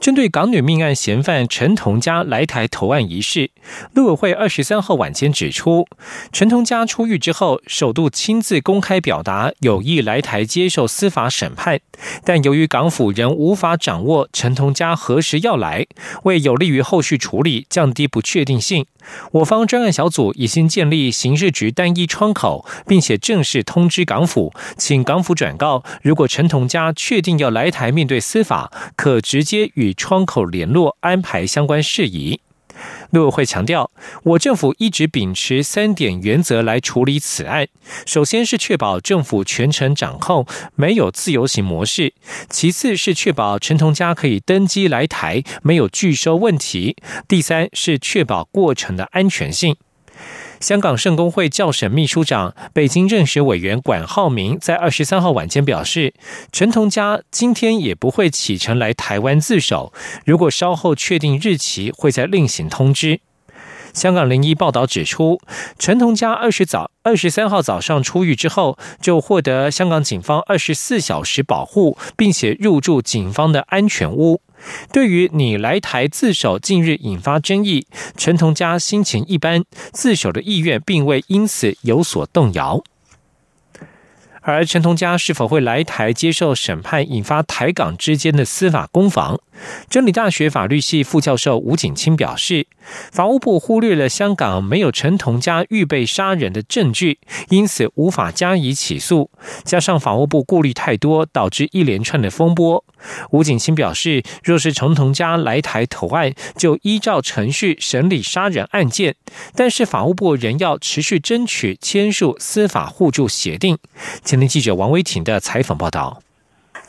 针对港女命案嫌犯陈同佳来台投案一事，陆委会二十三号晚间指出，陈同佳出狱之后，首度亲自公开表达有意来台接受司法审判，但由于港府仍无法掌握陈同佳何时要来，为有利于后续处理，降低不确定性。我方专案小组已经建立刑事局单一窗口，并且正式通知港府，请港府转告，如果陈同佳确定要来台面对司法，可直接与窗口联络，安排相关事宜。陆委会强调，我政府一直秉持三点原则来处理此案：首先是确保政府全程掌控，没有自由行模式；其次是确保陈同佳可以登机来台，没有拒收问题；第三是确保过程的安全性。香港圣公会教审秘书长、北京认识委员管浩明在二十三号晚间表示，陈同佳今天也不会启程来台湾自首，如果稍后确定日期，会再另行通知。香港零一报道指出，陈同佳二十早二十三号早上出狱之后，就获得香港警方二十四小时保护，并且入住警方的安全屋。对于你来台自首近日引发争议，陈同佳心情一般，自首的意愿并未因此有所动摇。而陈同佳是否会来台接受审判，引发台港之间的司法攻防？真理大学法律系副教授吴景清表示，法务部忽略了香港没有陈同佳预备杀人的证据，因此无法加以起诉。加上法务部顾虑太多，导致一连串的风波。吴景清表示，若是陈同佳来台投案，就依照程序审理杀人案件，但是法务部仍要持续争取签署司法互助协定。前天记者王威婷的采访报道。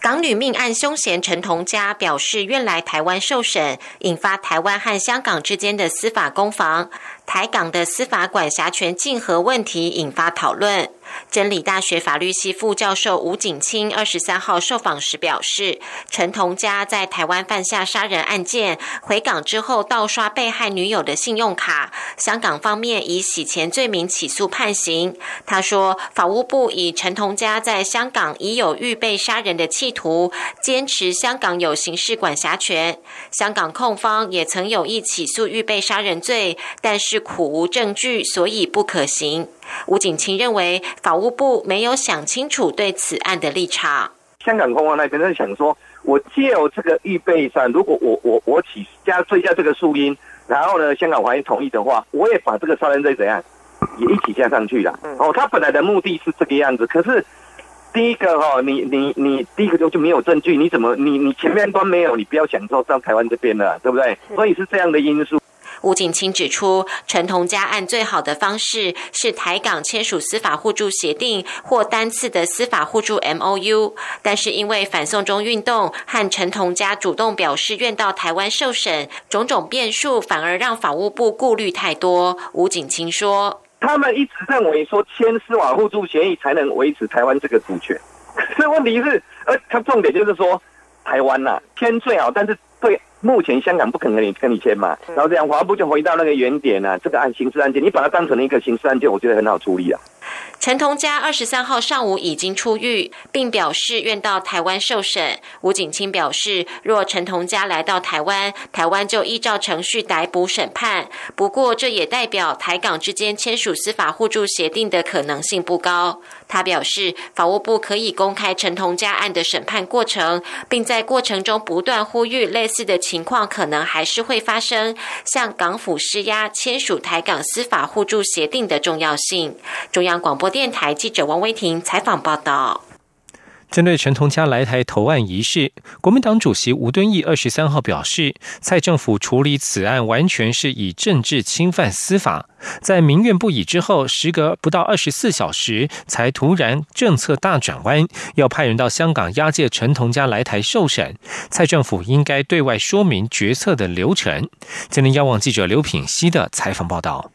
港女命案凶嫌陈同佳表示愿来台湾受审，引发台湾和香港之间的司法攻防。台港的司法管辖权竞合问题引发讨论。真理大学法律系副教授吴景清二十三号受访时表示，陈同佳在台湾犯下杀人案件，回港之后盗刷被害女友的信用卡，香港方面以洗钱罪名起诉判刑。他说，法务部以陈同佳在香港已有预备杀人的企图，坚持香港有刑事管辖权。香港控方也曾有意起诉预备杀人罪，但是苦无证据，所以不可行。吴景清认为，法务部没有想清楚对此案的立场。香港公安那边在想说，我借由这个预备上，如果我我我起加追加这个树因，然后呢，香港法院同意的话，我也把这个杀人罪怎样也一起加上去了。哦，他本来的目的是这个样子，可是第一个哈，你你你第一个就就没有证据，你怎么你你前面都没有，你不要想说到台湾这边了，对不对？所以是这样的因素。吴景清指出，陈同佳案最好的方式是台港签署司法互助协定或单次的司法互助 M O U，但是因为反送中运动和陈同佳主动表示愿到台湾受审，种种变数反而让法务部顾虑太多。吴景清说：“他们一直认为说签司法互助协议才能维持台湾这个主权，可是问题是，呃他重点就是说台湾呐签最好，但是对。”目前香港不肯跟你跟你签嘛，然后这样华部就回到那个原点啊，这个案刑事案件，你把它当成了一个刑事案件，我觉得很好处理啊。陈同佳二十三号上午已经出狱，并表示愿到台湾受审。吴景清表示，若陈同佳来到台湾，台湾就依照程序逮捕审判。不过，这也代表台港之间签署司法互助协定的可能性不高。他表示，法务部可以公开陈同佳案的审判过程，并在过程中不断呼吁类似的情况可能还是会发生，向港府施压签署台港司法互助协定的重要性。中央广播电台记者王威婷采访报道。针对陈同佳来台投案一事，国民党主席吴敦义二十三号表示，蔡政府处理此案完全是以政治侵犯司法。在民怨不已之后，时隔不到二十四小时，才突然政策大转弯，要派人到香港押解陈同佳来台受审。蔡政府应该对外说明决策的流程。今天，央网记者刘品熙的采访报道。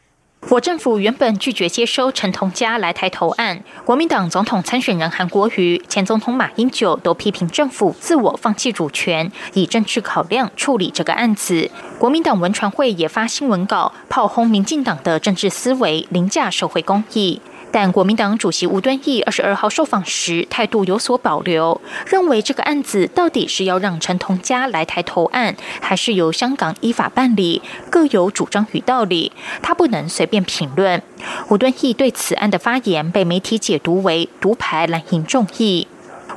我政府原本拒绝接收陈同佳来台投案，国民党总统参选人韩国瑜、前总统马英九都批评政府自我放弃主权，以政治考量处理这个案子。国民党文传会也发新闻稿炮轰民进党的政治思维凌驾社会公益。但国民党主席吴敦义二十二号受访时态度有所保留，认为这个案子到底是要让陈同佳来台投案，还是由香港依法办理，各有主张与道理，他不能随便评论。吴敦义对此案的发言被媒体解读为独排蓝营众议。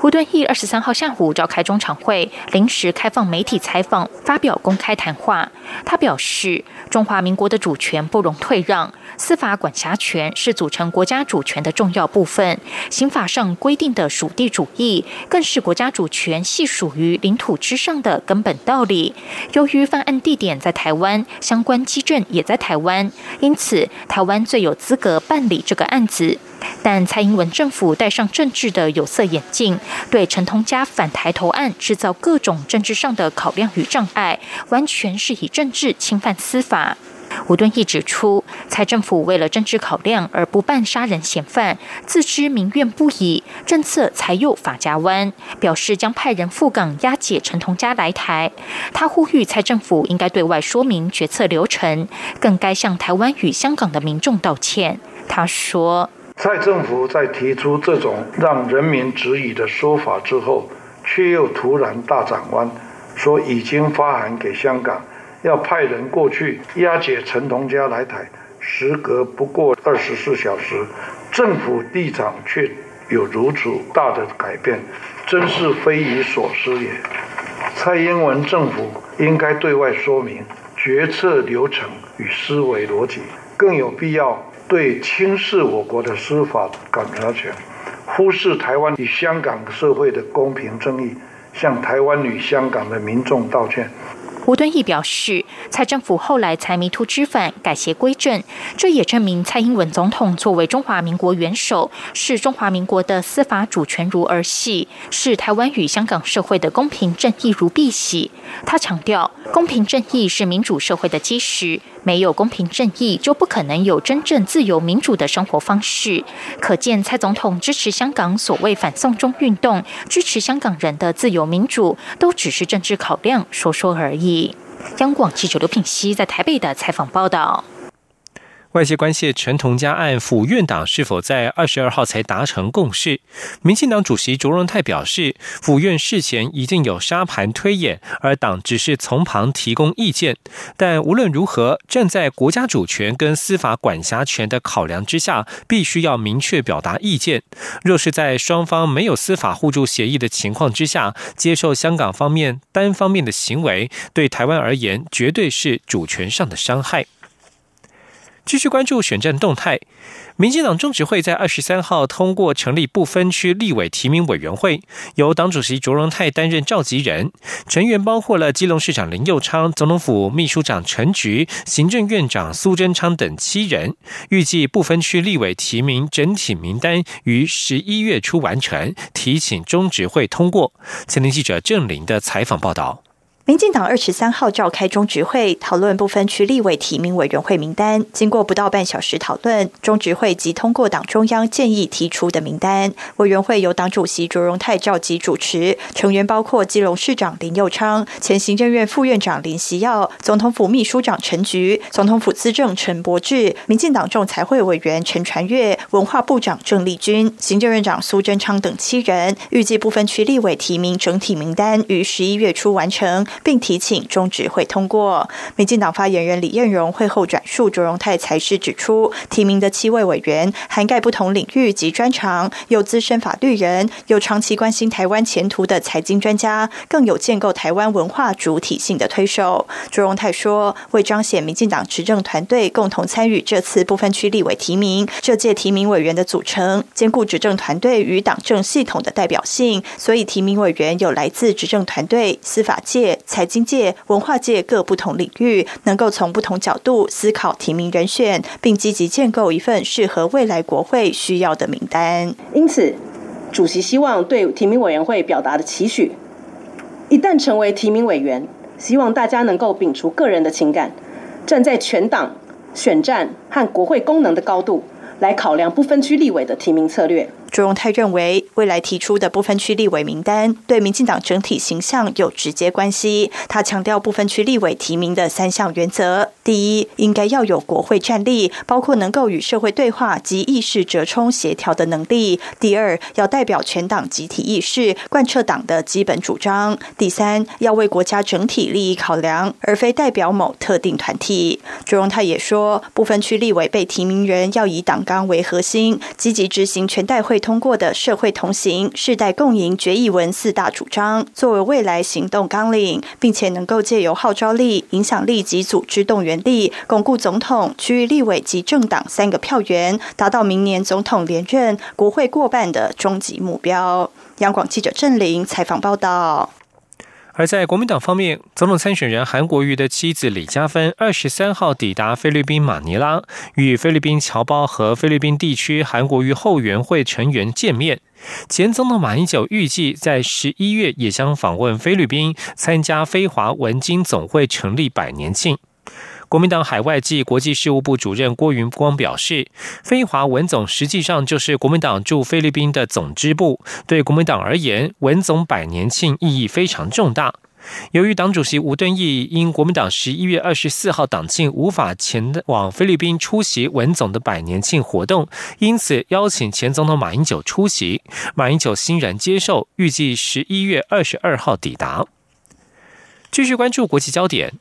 吴敦义二十三号下午召开中常会，临时开放媒体采访，发表公开谈话。他表示，中华民国的主权不容退让。司法管辖权是组成国家主权的重要部分，刑法上规定的属地主义更是国家主权系属于领土之上的根本道理。由于犯案地点在台湾，相关基证也在台湾，因此台湾最有资格办理这个案子。但蔡英文政府戴上政治的有色眼镜，对陈同佳反台投案制造各种政治上的考量与障碍，完全是以政治侵犯司法。吴敦义指出，蔡政府为了政治考量而不办杀人嫌犯，自知民怨不已，政策才又法家湾，表示将派人赴港押解陈同佳来台。他呼吁蔡政府应该对外说明决策流程，更该向台湾与香港的民众道歉。他说：“蔡政府在提出这种让人民质疑的说法之后，却又突然大转弯，说已经发函给香港。”要派人过去押解陈同佳来台，时隔不过二十四小时，政府立场却有如此大的改变，真是匪夷所思也。蔡英文政府应该对外说明决策流程与思维逻辑，更有必要对轻视我国的司法管辖权、忽视台湾与香港社会的公平正义，向台湾与香港的民众道歉。吴敦义表示，蔡政府后来才迷途知返，改邪归正，这也证明蔡英文总统作为中华民国元首，视中华民国的司法主权如儿戏，视台湾与香港社会的公平正义如碧玺。他强调，公平正义是民主社会的基石。没有公平正义，就不可能有真正自由民主的生活方式。可见，蔡总统支持香港所谓反送中运动，支持香港人的自由民主，都只是政治考量，说说而已。央广记者刘品熙在台北的采访报道。外界关切陈同佳案，府院党是否在二十二号才达成共识？民进党主席卓荣泰表示，府院事前一定有沙盘推演，而党只是从旁提供意见。但无论如何，站在国家主权跟司法管辖权的考量之下，必须要明确表达意见。若是在双方没有司法互助协议的情况之下，接受香港方面单方面的行为，对台湾而言，绝对是主权上的伤害。继续关注选战动态，民进党中执会在二十三号通过成立不分区立委提名委员会，由党主席卓荣泰担任召集人，成员包括了基隆市长林佑昌、总统府秘书长陈菊、行政院长苏贞昌等七人。预计不分区立委提名整体名单于十一月初完成，提请中执会通过。前天记者郑林的采访报道。民进党二十三号召开中执会，讨论不分区立委提名委员会名单。经过不到半小时讨论，中执会即通过党中央建议提出的名单。委员会由党主席卓荣泰召集主持，成员包括基隆市长林佑昌、前行政院副院长林习耀、总统府秘书长陈菊、总统府资政陈柏志、民进党仲裁会委员陈传月、文化部长郑丽君、行政院长苏贞昌等七人。预计不分区立委提名整体名单于十一月初完成。并提请中执会通过。民进党发言人李彦荣会后转述卓荣泰才师指出，提名的七位委员涵盖不同领域及专长，有资深法律人，有长期关心台湾前途的财经专家，更有建构台湾文化主体性的推手。卓荣泰说，为彰显民进党执政团队共同参与这次不分区立委提名，这届提名委员的组成兼顾执政团队与党政系统的代表性，所以提名委员有来自执政团队、司法界、财经界、文化界各不同领域，能够从不同角度思考提名人选，并积极建构一份适合未来国会需要的名单。因此，主席希望对提名委员会表达的期许，一旦成为提名委员，希望大家能够摒除个人的情感，站在全党选战和国会功能的高度，来考量不分区立委的提名策略。朱荣泰认为，未来提出的不分区立委名单对民进党整体形象有直接关系。他强调不分区立委提名的三项原则：第一，应该要有国会战力，包括能够与社会对话及意识折冲协调的能力；第二，要代表全党集体意识，贯彻党的基本主张；第三，要为国家整体利益考量，而非代表某特定团体。朱荣泰也说，不分区立委被提名人要以党纲为核心，积极执行全代会。通过的社会同行、世代共赢决议文四大主张，作为未来行动纲领，并且能够借由号召力、影响力及组织动员力，巩固总统、区域立委及政党三个票源，达到明年总统连任、国会过半的终极目标。央广记者郑玲采访报道。而在国民党方面，总统参选人韩国瑜的妻子李嘉芬二十三号抵达菲律宾马尼拉，与菲律宾侨胞和菲律宾地区韩国瑜后援会成员见面。前总统马英九预计在十一月也将访问菲律宾，参加非华文经总会成立百年庆。国民党海外暨国际事务部主任郭云光表示，飞华文总实际上就是国民党驻菲律宾的总支部。对国民党而言，文总百年庆意义非常重大。由于党主席吴敦义因国民党十一月二十四号党庆无法前往菲律宾出席文总的百年庆活动，因此邀请前总统马英九出席。马英九欣然接受，预计十一月二十二号抵达。继续关注国际焦点。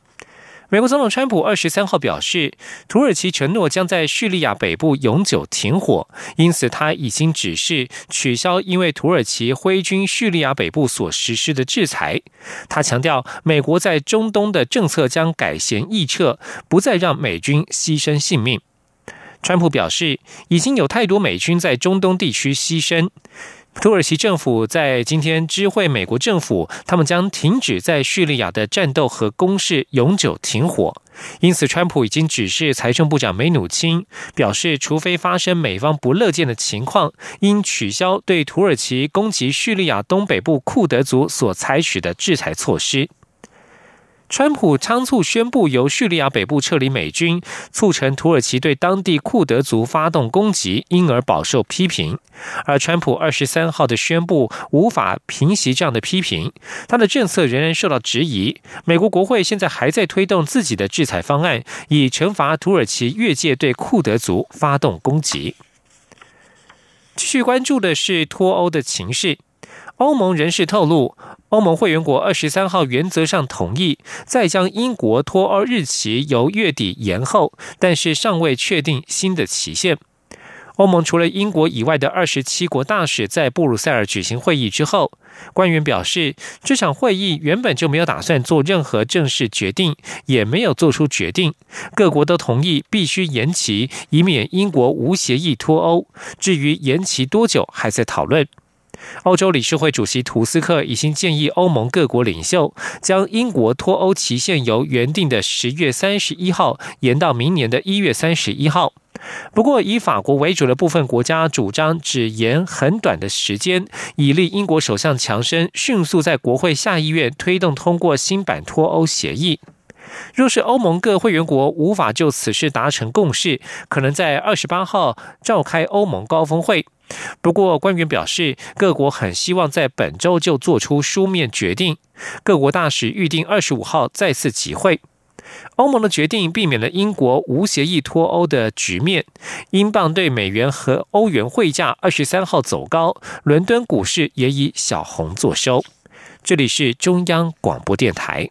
美国总统川普二十三号表示，土耳其承诺将在叙利亚北部永久停火，因此他已经指示取消因为土耳其挥军叙利亚北部所实施的制裁。他强调，美国在中东的政策将改弦易辙，不再让美军牺牲性命。川普表示，已经有太多美军在中东地区牺牲。土耳其政府在今天知会美国政府，他们将停止在叙利亚的战斗和攻势，永久停火。因此，川普已经指示财政部长梅努钦，表示除非发生美方不乐见的情况，应取消对土耳其攻击叙利亚东北部库德族所采取的制裁措施。川普仓促宣布由叙利亚北部撤离美军，促成土耳其对当地库德族发动攻击，因而饱受批评。而川普二十三号的宣布无法平息这样的批评，他的政策仍然受到质疑。美国国会现在还在推动自己的制裁方案，以惩罚土耳其越界对库德族发动攻击。继续关注的是脱欧的情势。欧盟人士透露，欧盟会员国二十三号原则上同意再将英国脱欧日期由月底延后，但是尚未确定新的期限。欧盟除了英国以外的二十七国大使在布鲁塞尔举行会议之后，官员表示，这场会议原本就没有打算做任何正式决定，也没有做出决定。各国都同意必须延期，以免英国无协议脱欧。至于延期多久，还在讨论。欧洲理事会主席图斯克已经建议欧盟各国领袖将英国脱欧期限由原定的十月三十一号延到明年的一月三十一号。不过，以法国为主的部分国家主张只延很短的时间，以利英国首相强生迅速在国会下议院推动通过新版脱欧协议。若是欧盟各会员国无法就此事达成共识，可能在二十八号召开欧盟高峰会。不过，官员表示，各国很希望在本周就做出书面决定。各国大使预定二十五号再次集会。欧盟的决定避免了英国无协议脱欧的局面。英镑对美元和欧元汇价二十三号走高，伦敦股市也以小红作收。这里是中央广播电台。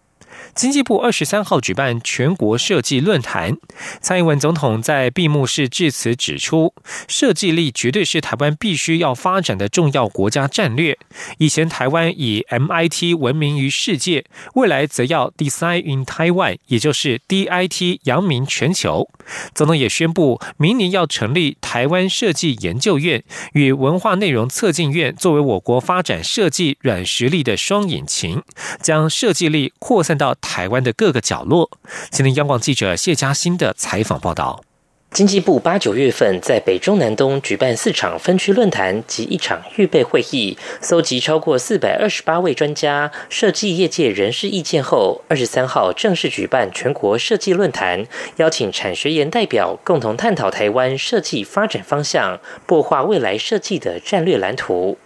经济部二十三号举办全国设计论坛，蔡英文总统在闭幕式致辞指出，设计力绝对是台湾必须要发展的重要国家战略。以前台湾以 MIT 闻名于世界，未来则要 Design in Taiwan，也就是 DIT 扬名全球。总统也宣布，明年要成立台湾设计研究院与文化内容策进院，作为我国发展设计软实力的双引擎，将设计力扩散到。台湾的各个角落。今天，央广记者谢嘉欣的采访报道。经济部八九月份在北中南东举办四场分区论坛及一场预备会议，搜集超过四百二十八位专家、设计业界人士意见后，二十三号正式举办全国设计论坛，邀请产学研代表共同探讨台湾设计发展方向，擘画未来设计的战略蓝图。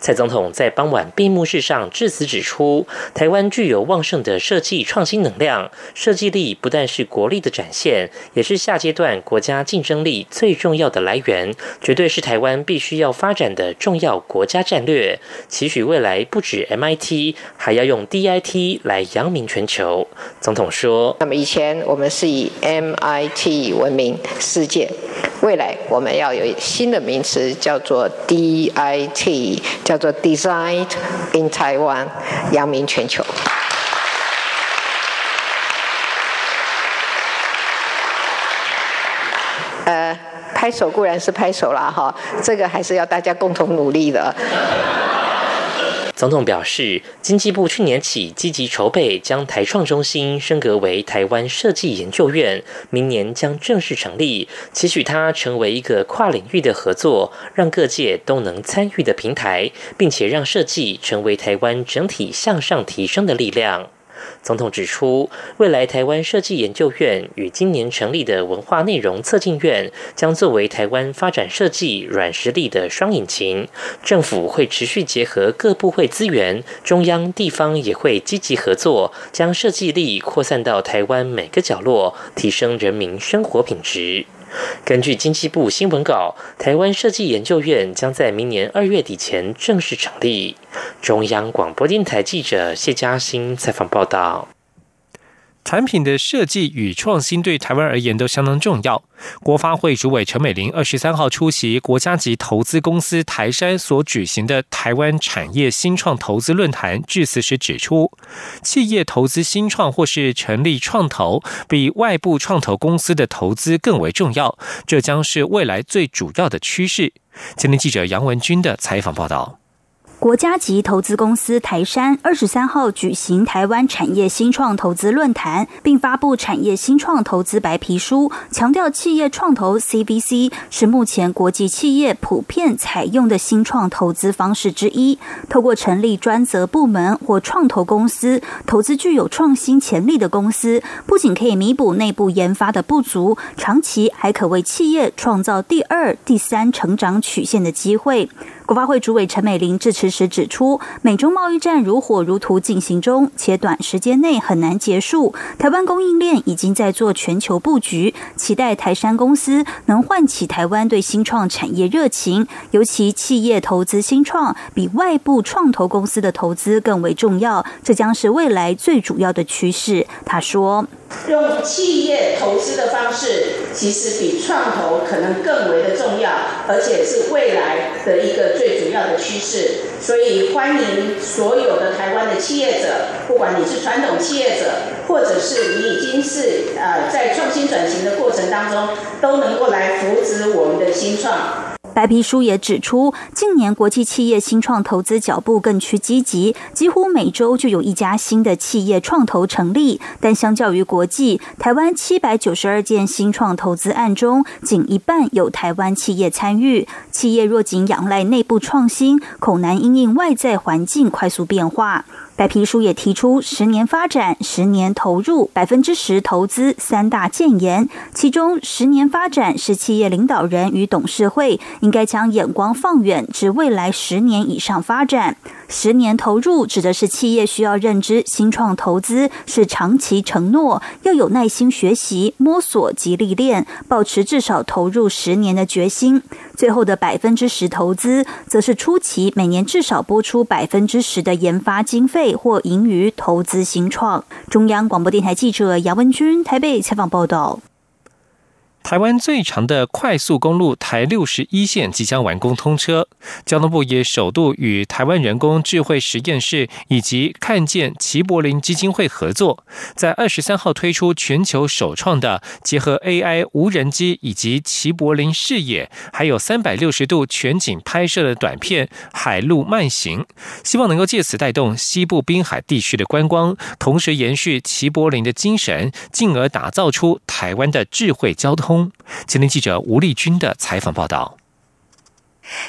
蔡总统在傍晚闭幕式上致辞指出，台湾具有旺盛的设计创新能量，设计力不但是国力的展现，也是下阶段国家竞争力最重要的来源，绝对是台湾必须要发展的重要国家战略。期许未来不止 MIT，还要用 DIT 来扬名全球。总统说：“那么以前我们是以 MIT 闻名世界，未来我们要有新的名词，叫做 DIT。”叫做 Design in Taiwan，扬名全球。呃，拍手固然是拍手啦，哈，这个还是要大家共同努力的。总统表示，经济部去年起积极筹备，将台创中心升格为台湾设计研究院，明年将正式成立，期许它成为一个跨领域的合作，让各界都能参与的平台，并且让设计成为台湾整体向上提升的力量。总统指出，未来台湾设计研究院与今年成立的文化内容策进院将作为台湾发展设计软实力的双引擎。政府会持续结合各部会资源，中央地方也会积极合作，将设计力扩散到台湾每个角落，提升人民生活品质。根据经济部新闻稿，台湾设计研究院将在明年二月底前正式成立。中央广播电台记者谢嘉欣采访报道。产品的设计与创新对台湾而言都相当重要。国发会主委陈美玲二十三号出席国家级投资公司台山所举行的台湾产业新创投资论坛致辞时指出，企业投资新创或是成立创投，比外部创投公司的投资更为重要，这将是未来最主要的趋势。今天记者杨文军的采访报道。国家级投资公司台山二十三号举行台湾产业新创投资论坛，并发布产业新创投资白皮书，强调企业创投 CVC 是目前国际企业普遍采用的新创投资方式之一。透过成立专责部门或创投公司，投资具有创新潜力的公司，不仅可以弥补内部研发的不足，长期还可为企业创造第二、第三成长曲线的机会。国发会主委陈美玲致辞时指出，美中贸易战如火如荼进行中，且短时间内很难结束。台湾供应链已经在做全球布局，期待台山公司能唤起台湾对新创产业热情。尤其企业投资新创，比外部创投公司的投资更为重要，这将是未来最主要的趋势。他说。用企业投资的方式，其实比创投可能更为的重要，而且是未来的一个最主要的趋势。所以欢迎所有的台湾的企业者，不管你是传统企业者，或者是你已经是呃在创新转型的过程当中，都能够来扶植我们的新创。白皮书也指出，近年国际企业新创投资脚步更趋积极，几乎每周就有一家新的企业创投成立。但相较于国际，台湾七百九十二件新创投资案中，仅一半有台湾企业参与。企业若仅仰赖内部创新，恐难因应外在环境快速变化。白皮书也提出十年发展、十年投入、百分之十投资三大建言，其中十年发展是企业领导人与董事会应该将眼光放远至未来十年以上发展；十年投入指的是企业需要认知新创投资是长期承诺，要有耐心学习、摸索及历练，保持至少投入十年的决心。最后的百分之十投资，则是初期每年至少拨出百分之十的研发经费或盈余投资新创。中央广播电台记者杨文君台北采访报道。台湾最长的快速公路台六十一线即将完工通车，交通部也首度与台湾人工智慧实验室以及看见齐柏林基金会合作，在二十三号推出全球首创的结合 AI 无人机以及齐柏林视野，还有三百六十度全景拍摄的短片《海陆慢行》，希望能够借此带动西部滨海地区的观光，同时延续齐柏林的精神，进而打造出台湾的智慧交通。通今天记者吴丽君的采访报道。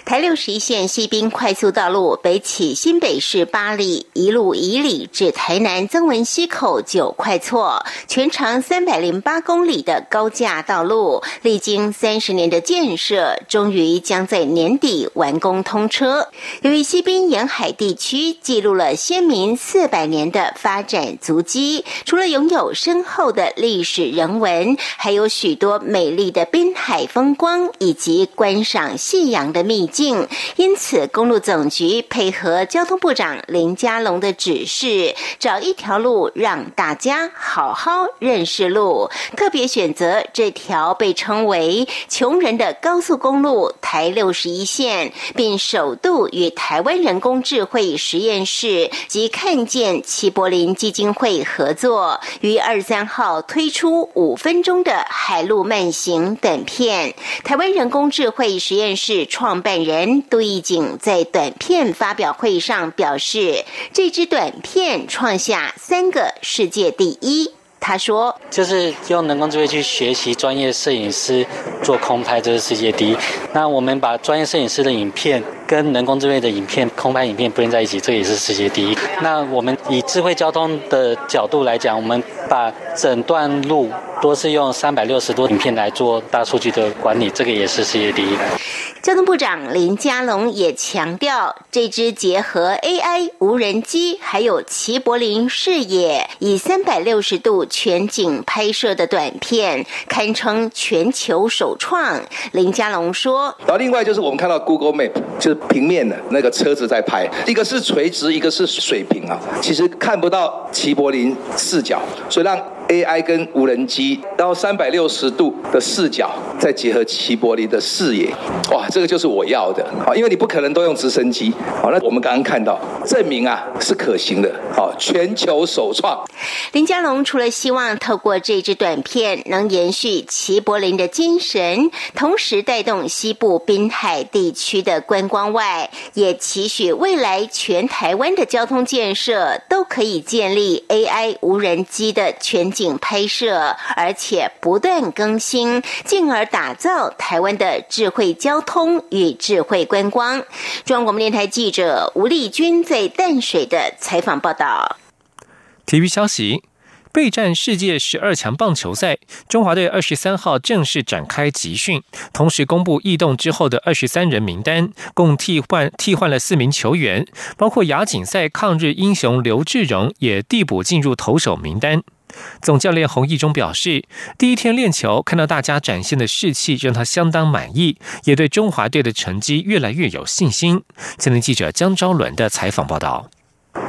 台六十一线西滨快速道路北起新北市八里，一路以里至台南曾文溪口九快错，全长三百零八公里的高架道路，历经三十年的建设，终于将在年底完工通车。由于西滨沿海地区记录了先民四百年的发展足迹，除了拥有深厚的历史人文，还有许多美丽的滨海风光以及观赏夕阳的。秘境，因此公路总局配合交通部长林佳龙的指示，找一条路让大家好好认识路，特别选择这条被称为“穷人的高速公路”台六十一线，并首度与台湾人工智慧实验室及看见齐柏林基金会合作，于二十三号推出五分钟的海路慢行短片。台湾人工智慧实验室创本人杜义景在短片发表会上表示，这支短片创下三个世界第一。他说：“就是用人工智慧去学习专业摄影师做空拍，这是世界第一。那我们把专业摄影师的影片跟人工智慧的影片、空拍影片编在一起，这也是世界第一。那我们以智慧交通的角度来讲，我们把整段路都是用三百六十度影片来做大数据的管理，这个也是世界第一。”交通部长林佳龙也强调，这支结合 AI 无人机还有齐柏林视野，以三百六十度全景拍摄的短片，堪称全球首创。林佳龙说：“然后另外就是我们看到 Google Map，就是平面的那个车子在拍，一个是垂直，一个是水平啊，其实看不到齐柏林视角，所以让。” AI 跟无人机，然后三百六十度的视角，再结合齐柏林的视野，哇，这个就是我要的。好，因为你不可能都用直升机。好，那我们刚刚看到证明啊是可行的。好，全球首创。林佳龙除了希望透过这支短片能延续齐柏林的精神，同时带动西部滨海地区的观光外，也期许未来全台湾的交通建设都可以建立 AI 无人机的全。景拍摄，而且不断更新，进而打造台湾的智慧交通与智慧观光。中央广播电台记者吴丽君在淡水的采访报道。体育消息：备战世界十二强棒球赛，中华队二十三号正式展开集训，同时公布异动之后的二十三人名单，共替换替换了四名球员，包括亚锦赛抗日英雄刘志荣也递补进入投手名单。总教练洪义中表示，第一天练球看到大家展现的士气，让他相当满意，也对中华队的成绩越来越有信心。今天记者江昭伦的采访报道。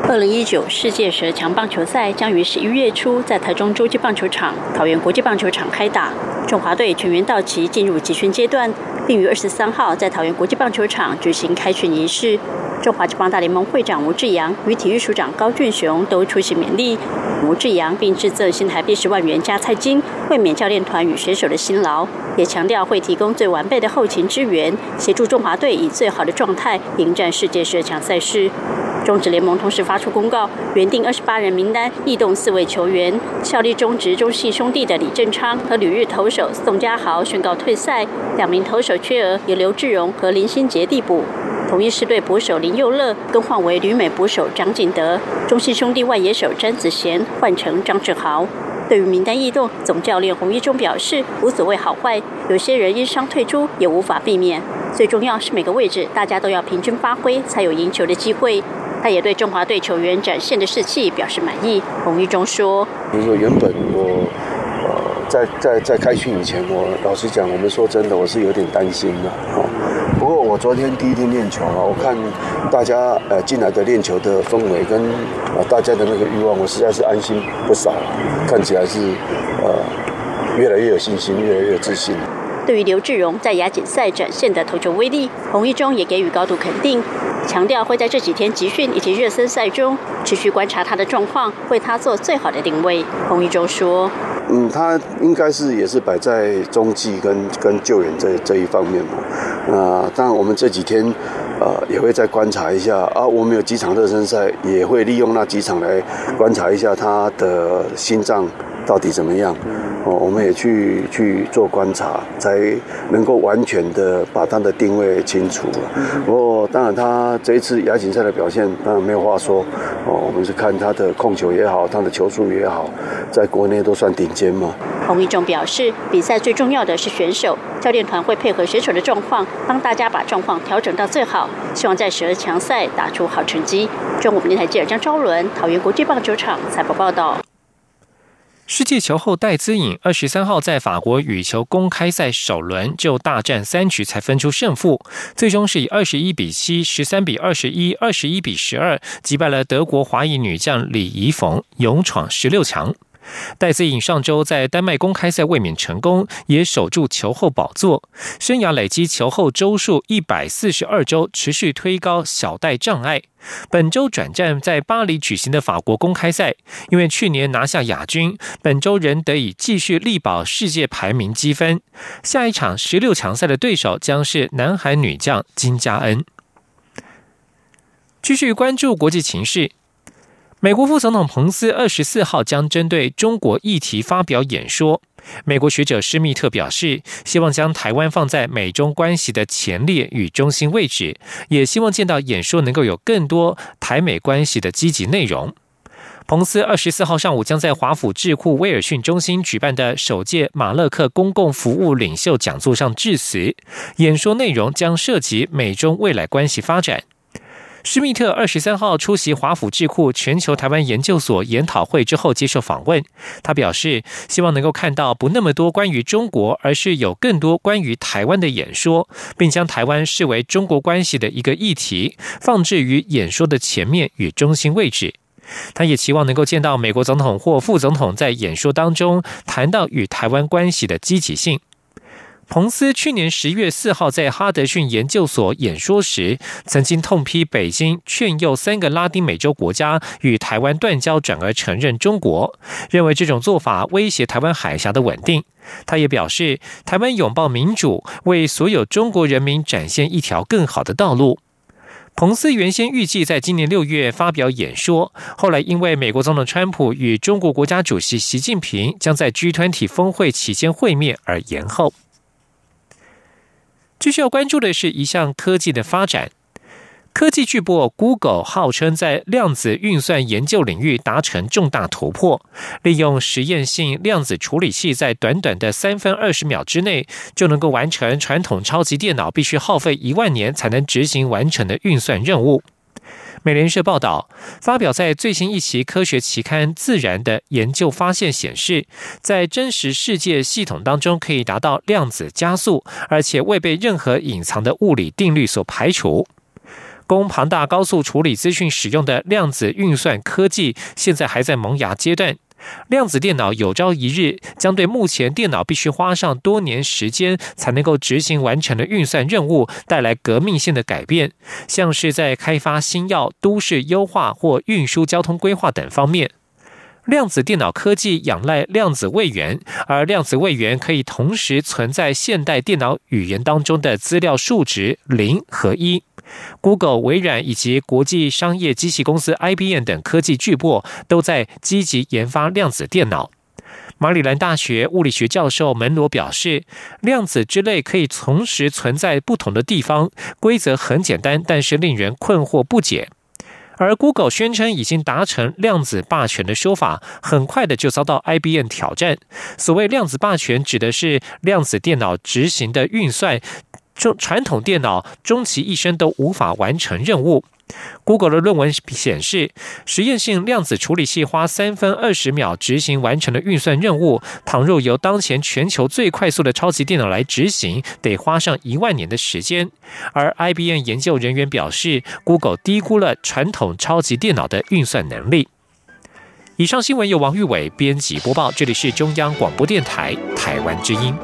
二零一九世界十强棒球赛将于十一月初在台中洲际棒球场、桃园国际棒球场开打，中华队全员到齐进入集训阶段，并于二十三号在桃园国际棒球场举行开训仪式。中华职棒大联盟会长吴志阳与体育署长高俊雄都出席勉励吴志阳，并致赠新台币十万元加菜金，慰勉教练团与选手的辛劳，也强调会提供最完备的后勤支援，协助中华队以最好的状态迎战世界十二强赛事。中职联盟同时发出公告，原定二十八人名单异动四位球员，效力中职中信兄弟的李正昌和旅日投手宋家豪宣告退赛，两名投手缺额由刘志荣和林心杰递补。同一师队捕手林佑乐更换为旅美捕手张进德，中信兄弟外野手詹子贤换成张志豪。对于名单异动，总教练洪一中表示无所谓好坏，有些人因伤退出也无法避免。最重要是每个位置大家都要平均发挥，才有赢球的机会。他也对中华队球员展现的士气表示满意。洪一中说：“如说原本我呃在在在开训以前，我老实讲，我们说真的，我是有点担心的。不过我昨天第一天练球啊，我看大家呃进来的练球的氛围跟啊大家的那个欲望，我实在是安心不少，看起来是呃越来越有信心，越来越自信。”对于刘志荣在亚锦赛展现的投球威力，洪一中也给予高度肯定，强调会在这几天集训以及热身赛中持续观察他的状况，为他做最好的定位。洪一中说：“嗯，他应该是也是摆在中继跟跟救援这这一方面嘛。那当然，我们这几天呃也会再观察一下啊，我们有几场热身赛，也会利用那几场来观察一下他的心脏到底怎么样。”哦，我们也去去做观察，才能够完全的把它的定位清楚不过，当然他这一次亚锦赛的表现，当然没有话说。哦，我们是看他的控球也好，他的球速也好，在国内都算顶尖嘛。洪一中表示，比赛最重要的是选手，教练团会配合选手的状况，帮大家把状况调整到最好，希望在十二强赛打出好成绩。中国电台记者张昭伦，桃园国际棒球场采访报道。世界球后戴资颖二十三号在法国羽球公开赛首轮就大战三局才分出胜负，最终是以二十一比七、十三比二十一、二十一比十二击败了德国华裔女将李怡冯，勇闯十六强。戴资颖上周在丹麦公开赛卫冕成功，也守住球后宝座，生涯累积球后周数一百四十二周，持续推高小戴障碍。本周转战在巴黎举行的法国公开赛，因为去年拿下亚军，本周仍得以继续力保世界排名积分。下一场十六强赛的对手将是南韩女将金佳恩。继续关注国际情势。美国副总统彭斯二十四号将针对中国议题发表演说。美国学者施密特表示，希望将台湾放在美中关系的前列与中心位置，也希望见到演说能够有更多台美关系的积极内容。彭斯二十四号上午将在华府智库威尔逊中心举办的首届马勒克公共服务领袖讲座上致辞，演说内容将涉及美中未来关系发展。施密特二十三号出席华府智库全球台湾研究所研讨会之后接受访问，他表示希望能够看到不那么多关于中国，而是有更多关于台湾的演说，并将台湾视为中国关系的一个议题，放置于演说的前面与中心位置。他也期望能够见到美国总统或副总统在演说当中谈到与台湾关系的积极性。彭斯去年十月四号在哈德逊研究所演说时，曾经痛批北京劝诱三个拉丁美洲国家与台湾断交，转而承认中国，认为这种做法威胁台湾海峡的稳定。他也表示，台湾拥抱民主，为所有中国人民展现一条更好的道路。彭斯原先预计在今年六月发表演说，后来因为美国总统川普与中国国家主席习近平将在 G20 峰会期间会面而延后。最需要关注的是一项科技的发展。科技巨擘 Google 号称在量子运算研究领域达成重大突破，利用实验性量子处理器，在短短的三分二十秒之内，就能够完成传统超级电脑必须耗费一万年才能执行完成的运算任务。美联社报道，发表在最新一期科学期刊《自然》的研究发现显示，在真实世界系统当中可以达到量子加速，而且未被任何隐藏的物理定律所排除。供庞大高速处理资讯使用的量子运算科技，现在还在萌芽阶段。量子电脑有朝一日将对目前电脑必须花上多年时间才能够执行完成的运算任务带来革命性的改变，像是在开发新药、都市优化或运输交通规划等方面。量子电脑科技仰赖量子位元，而量子位元可以同时存在现代电脑语言当中的资料数值零和一。Google、微软以及国际商业机器公司 IBM 等科技巨擘都在积极研发量子电脑。马里兰大学物理学教授门罗表示，量子之类可以同时存在不同的地方，规则很简单，但是令人困惑不解。而 Google 宣称已经达成量子霸权的说法，很快的就遭到 IBM 挑战。所谓量子霸权，指的是量子电脑执行的运算，中传统电脑终其一生都无法完成任务。Google 的论文显示，实验性量子处理器花三分二十秒执行完成的运算任务，倘若由当前全球最快速的超级电脑来执行，得花上一万年的时间。而 IBM 研究人员表示，Google 低估了传统超级电脑的运算能力。以上新闻由王玉伟编辑播报，这里是中央广播电台台湾之音。